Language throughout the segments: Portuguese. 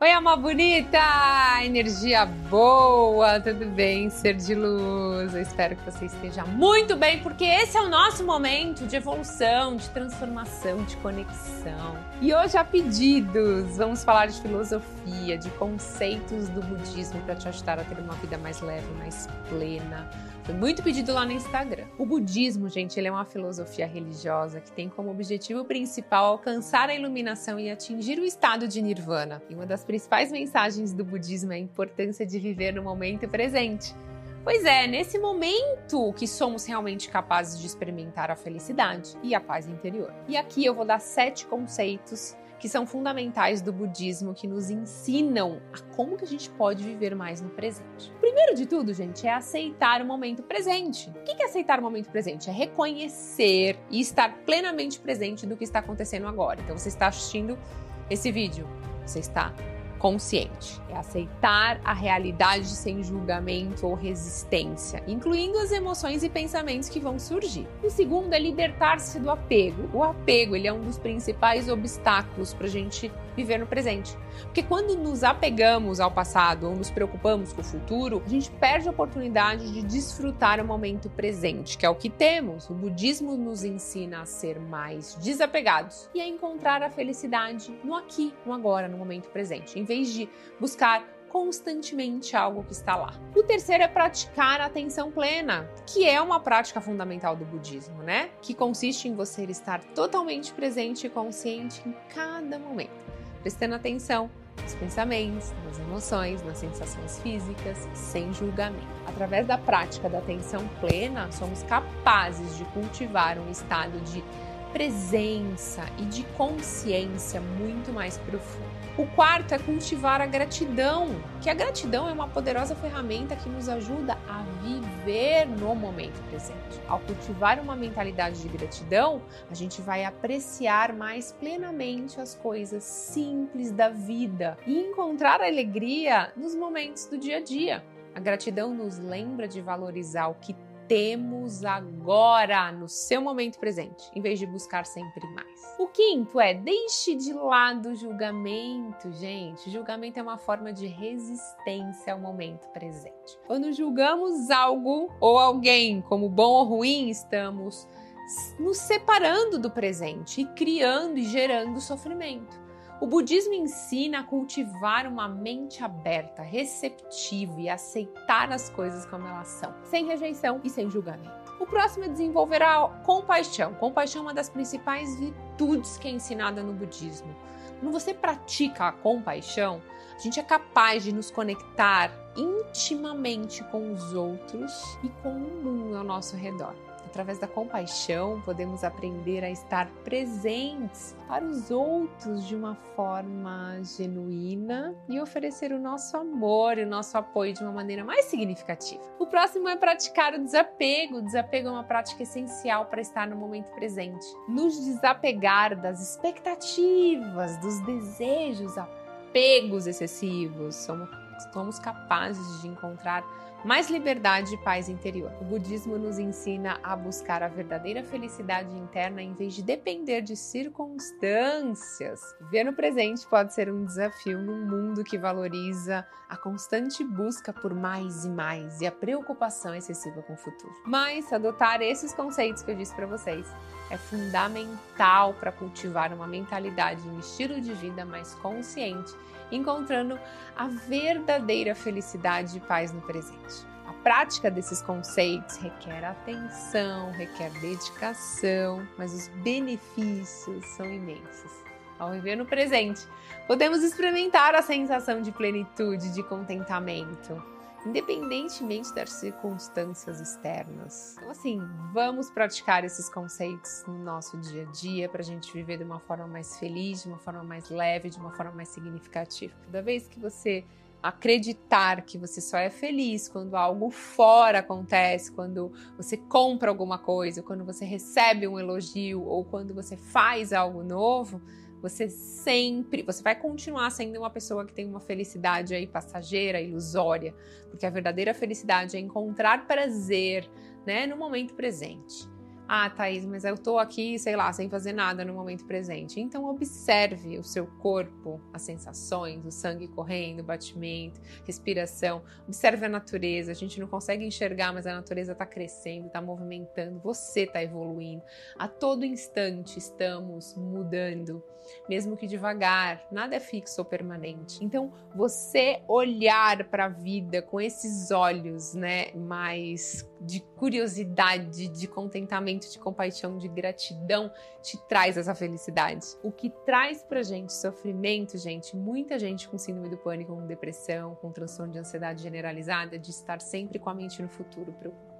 Oi, alma bonita! Energia boa, tudo bem? Ser de luz. Eu espero que você esteja muito bem, porque esse é o nosso momento de evolução, de transformação, de conexão. E hoje, a pedidos, vamos falar de filosofia, de conceitos do budismo para te ajudar a ter uma vida mais leve, mais plena foi muito pedido lá no Instagram. O budismo, gente, ele é uma filosofia religiosa que tem como objetivo principal alcançar a iluminação e atingir o estado de nirvana. E uma das principais mensagens do budismo é a importância de viver no momento presente. Pois é, nesse momento que somos realmente capazes de experimentar a felicidade e a paz interior. E aqui eu vou dar sete conceitos que são fundamentais do budismo que nos ensinam a como que a gente pode viver mais no presente. Primeiro de tudo, gente, é aceitar o momento presente. O que é aceitar o momento presente? É reconhecer e estar plenamente presente do que está acontecendo agora. Então, você está assistindo esse vídeo, você está consciente. É aceitar a realidade sem julgamento ou resistência, incluindo as emoções e pensamentos que vão surgir. O segundo é libertar-se do apego. O apego ele é um dos principais obstáculos para a gente viver no presente. Porque quando nos apegamos ao passado ou nos preocupamos com o futuro, a gente perde a oportunidade de desfrutar o momento presente, que é o que temos. O budismo nos ensina a ser mais desapegados e a encontrar a felicidade no aqui, no agora, no momento presente, em vez de buscar constantemente algo que está lá. O terceiro é praticar a atenção plena, que é uma prática fundamental do budismo, né? Que consiste em você estar totalmente presente e consciente em cada momento prestando atenção nos pensamentos, nas emoções, nas sensações físicas, sem julgamento. Através da prática da atenção plena, somos capazes de cultivar um estado de presença e de consciência muito mais profundo. O quarto é cultivar a gratidão, que a gratidão é uma poderosa ferramenta que nos ajuda a viver no momento presente. Ao cultivar uma mentalidade de gratidão, a gente vai apreciar mais plenamente as coisas simples da vida e encontrar alegria nos momentos do dia a dia. A gratidão nos lembra de valorizar o que temos agora, no seu momento presente, em vez de buscar sempre mais. O quinto é deixe de lado o julgamento, gente. O julgamento é uma forma de resistência ao momento presente. Quando julgamos algo ou alguém como bom ou ruim, estamos nos separando do presente e criando e gerando sofrimento. O budismo ensina a cultivar uma mente aberta, receptiva e aceitar as coisas como elas são, sem rejeição e sem julgamento. O próximo é desenvolver a compaixão. Compaixão é uma das principais virtudes que é ensinada no budismo. Quando você pratica a compaixão, a gente é capaz de nos conectar intimamente com os outros e com o mundo ao nosso redor. Através da compaixão, podemos aprender a estar presentes para os outros de uma forma genuína e oferecer o nosso amor e o nosso apoio de uma maneira mais significativa. O próximo é praticar o desapego. O desapego é uma prática essencial para estar no momento presente. Nos desapegar das expectativas, dos desejos, apegos excessivos. Somos, somos capazes de encontrar mais liberdade e paz interior. O budismo nos ensina a buscar a verdadeira felicidade interna em vez de depender de circunstâncias. Ver no presente pode ser um desafio num mundo que valoriza a constante busca por mais e mais e a preocupação excessiva com o futuro. Mas adotar esses conceitos que eu disse para vocês é fundamental para cultivar uma mentalidade e um estilo de vida mais consciente encontrando a verdadeira felicidade e paz no presente. A prática desses conceitos requer atenção, requer dedicação, mas os benefícios são imensos. Ao viver no presente, podemos experimentar a sensação de plenitude, de contentamento independentemente das circunstâncias externas. Então, assim, vamos praticar esses conceitos no nosso dia a dia para a gente viver de uma forma mais feliz, de uma forma mais leve, de uma forma mais significativa. Toda vez que você acreditar que você só é feliz quando algo fora acontece, quando você compra alguma coisa, quando você recebe um elogio ou quando você faz algo novo, você sempre, você vai continuar sendo uma pessoa que tem uma felicidade aí passageira, ilusória, porque a verdadeira felicidade é encontrar prazer, né, no momento presente. Ah, Thaís, mas eu tô aqui, sei lá, sem fazer nada no momento presente. Então observe o seu corpo, as sensações, o sangue correndo, o batimento, respiração. Observe a natureza. A gente não consegue enxergar, mas a natureza está crescendo, está movimentando, você está evoluindo. A todo instante estamos mudando mesmo que devagar, nada é fixo ou permanente. Então, você olhar para a vida com esses olhos, né, mais de curiosidade, de contentamento, de compaixão, de gratidão, te traz essa felicidade. O que traz pra gente sofrimento, gente, muita gente com síndrome do pânico, com depressão, com transtorno de ansiedade generalizada, de estar sempre com a mente no futuro, preocupada.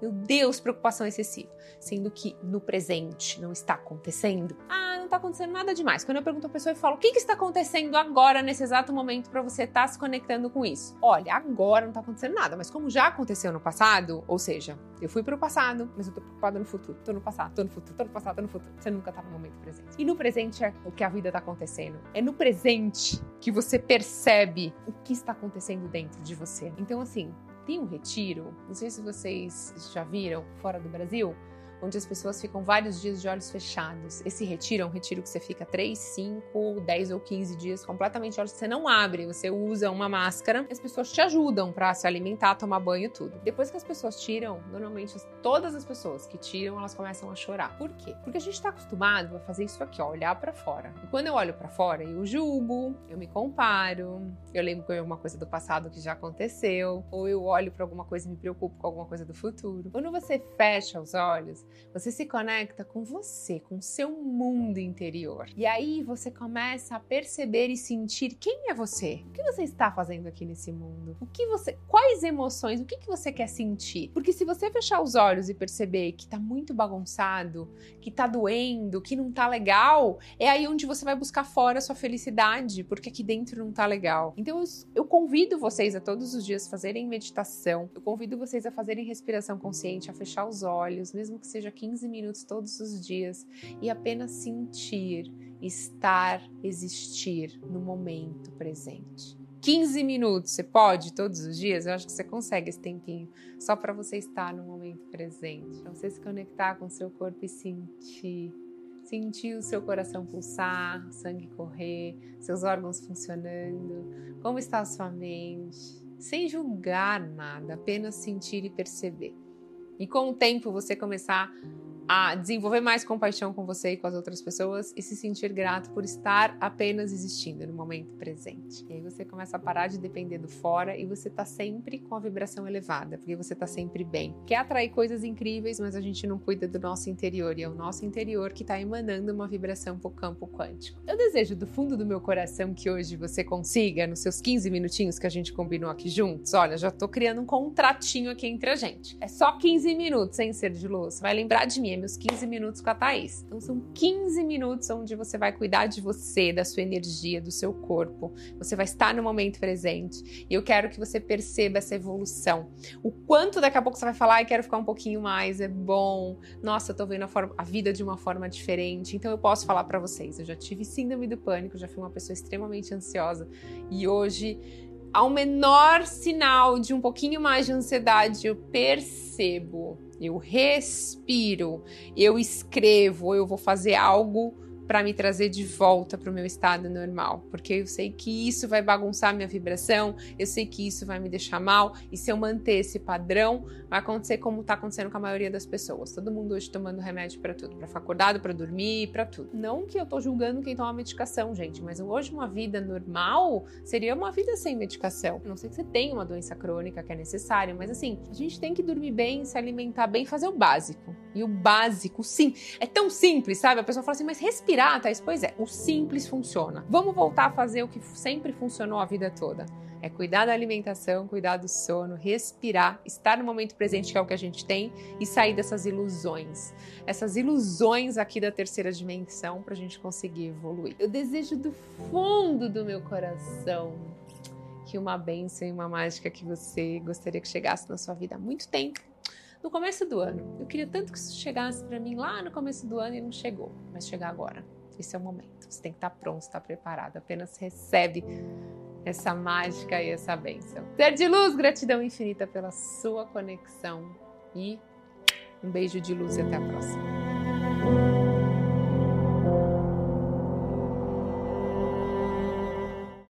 Meu Deus, preocupação excessiva, sendo que no presente não está acontecendo. Ah, está acontecendo nada demais. Quando eu pergunto a pessoa e falo, o que, que está acontecendo agora, nesse exato momento, para você estar tá se conectando com isso? Olha, agora não está acontecendo nada, mas como já aconteceu no passado, ou seja, eu fui para o passado, mas eu estou preocupada no futuro. Estou no passado, estou no futuro, estou no passado, estou no futuro. Você nunca está no momento presente. E no presente é o que a vida está acontecendo. É no presente que você percebe o que está acontecendo dentro de você. Então, assim, tem um retiro, não sei se vocês já viram fora do Brasil, onde as pessoas ficam vários dias de olhos fechados. Esse retiro é um retiro que você fica 3, 5, 10 ou 15 dias completamente olhos, você não abre, você usa uma máscara. As pessoas te ajudam para se alimentar, tomar banho, tudo. Depois que as pessoas tiram, normalmente todas as pessoas que tiram, elas começam a chorar. Por quê? Porque a gente está acostumado a fazer isso aqui, ó, olhar para fora. E quando eu olho para fora, eu julgo, eu me comparo, eu lembro de alguma coisa do passado que já aconteceu, ou eu olho para alguma coisa e me preocupo com alguma coisa do futuro. Quando você fecha os olhos, você se conecta com você, com seu mundo interior. E aí você começa a perceber e sentir quem é você. O que você está fazendo aqui nesse mundo? O que você, quais emoções, o que, que você quer sentir? Porque se você fechar os olhos e perceber que tá muito bagunçado, que tá doendo, que não tá legal, é aí onde você vai buscar fora a sua felicidade, porque aqui dentro não tá legal. Então eu, eu convido vocês a todos os dias fazerem meditação. Eu convido vocês a fazerem respiração consciente, a fechar os olhos, mesmo que seja seja 15 minutos todos os dias e apenas sentir, estar, existir no momento presente. 15 minutos, você pode todos os dias? Eu acho que você consegue esse tempinho só para você estar no momento presente. Para você se conectar com o seu corpo e sentir. Sentir o seu coração pulsar, sangue correr, seus órgãos funcionando, como está a sua mente, sem julgar nada, apenas sentir e perceber. E com o tempo você começar a desenvolver mais compaixão com você e com as outras pessoas e se sentir grato por estar apenas existindo no momento presente. E aí você começa a parar de depender do fora e você tá sempre com a vibração elevada, porque você tá sempre bem. Quer atrair coisas incríveis, mas a gente não cuida do nosso interior e é o nosso interior que tá emanando uma vibração pro campo quântico. Eu desejo do fundo do meu coração que hoje você consiga, nos seus 15 minutinhos que a gente combinou aqui juntos, olha, já tô criando um contratinho aqui entre a gente. É só 15 minutos, sem ser de luz. Vai lembrar de mim, meus 15 minutos com a Thaís. Então são 15 minutos onde você vai cuidar de você, da sua energia, do seu corpo. Você vai estar no momento presente. E eu quero que você perceba essa evolução. O quanto daqui a pouco você vai falar, e quero ficar um pouquinho mais, é bom. Nossa, eu tô vendo a, forma, a vida de uma forma diferente. Então eu posso falar para vocês, eu já tive síndrome do pânico, já fui uma pessoa extremamente ansiosa e hoje ao menor sinal de um pouquinho mais de ansiedade, eu percebo eu respiro, eu escrevo, eu vou fazer algo para me trazer de volta para o meu estado normal, porque eu sei que isso vai bagunçar minha vibração, eu sei que isso vai me deixar mal, e se eu manter esse padrão, vai acontecer como está acontecendo com a maioria das pessoas. Todo mundo hoje tomando remédio para tudo, para ficar acordado, para dormir, para tudo. Não que eu tô julgando quem toma medicação, gente, mas hoje uma vida normal seria uma vida sem medicação. Não sei que você tem uma doença crônica que é necessária, mas assim, a gente tem que dormir bem, se alimentar bem, fazer o básico. E o básico, sim, é tão simples, sabe? A pessoa fala assim, mas respirar, Thais? Pois é, o simples funciona. Vamos voltar a fazer o que sempre funcionou a vida toda. É cuidar da alimentação, cuidar do sono, respirar, estar no momento presente, que é o que a gente tem, e sair dessas ilusões. Essas ilusões aqui da terceira dimensão para a gente conseguir evoluir. Eu desejo do fundo do meu coração que uma bênção e uma mágica que você gostaria que chegasse na sua vida há muito tempo no começo do ano. Eu queria tanto que isso chegasse para mim lá no começo do ano e não chegou, mas chegar agora. Esse é o momento. Você tem que estar pronto, estar preparado. Apenas recebe essa mágica e essa bênção. Ser de luz, gratidão infinita pela sua conexão e um beijo de luz e até a próxima.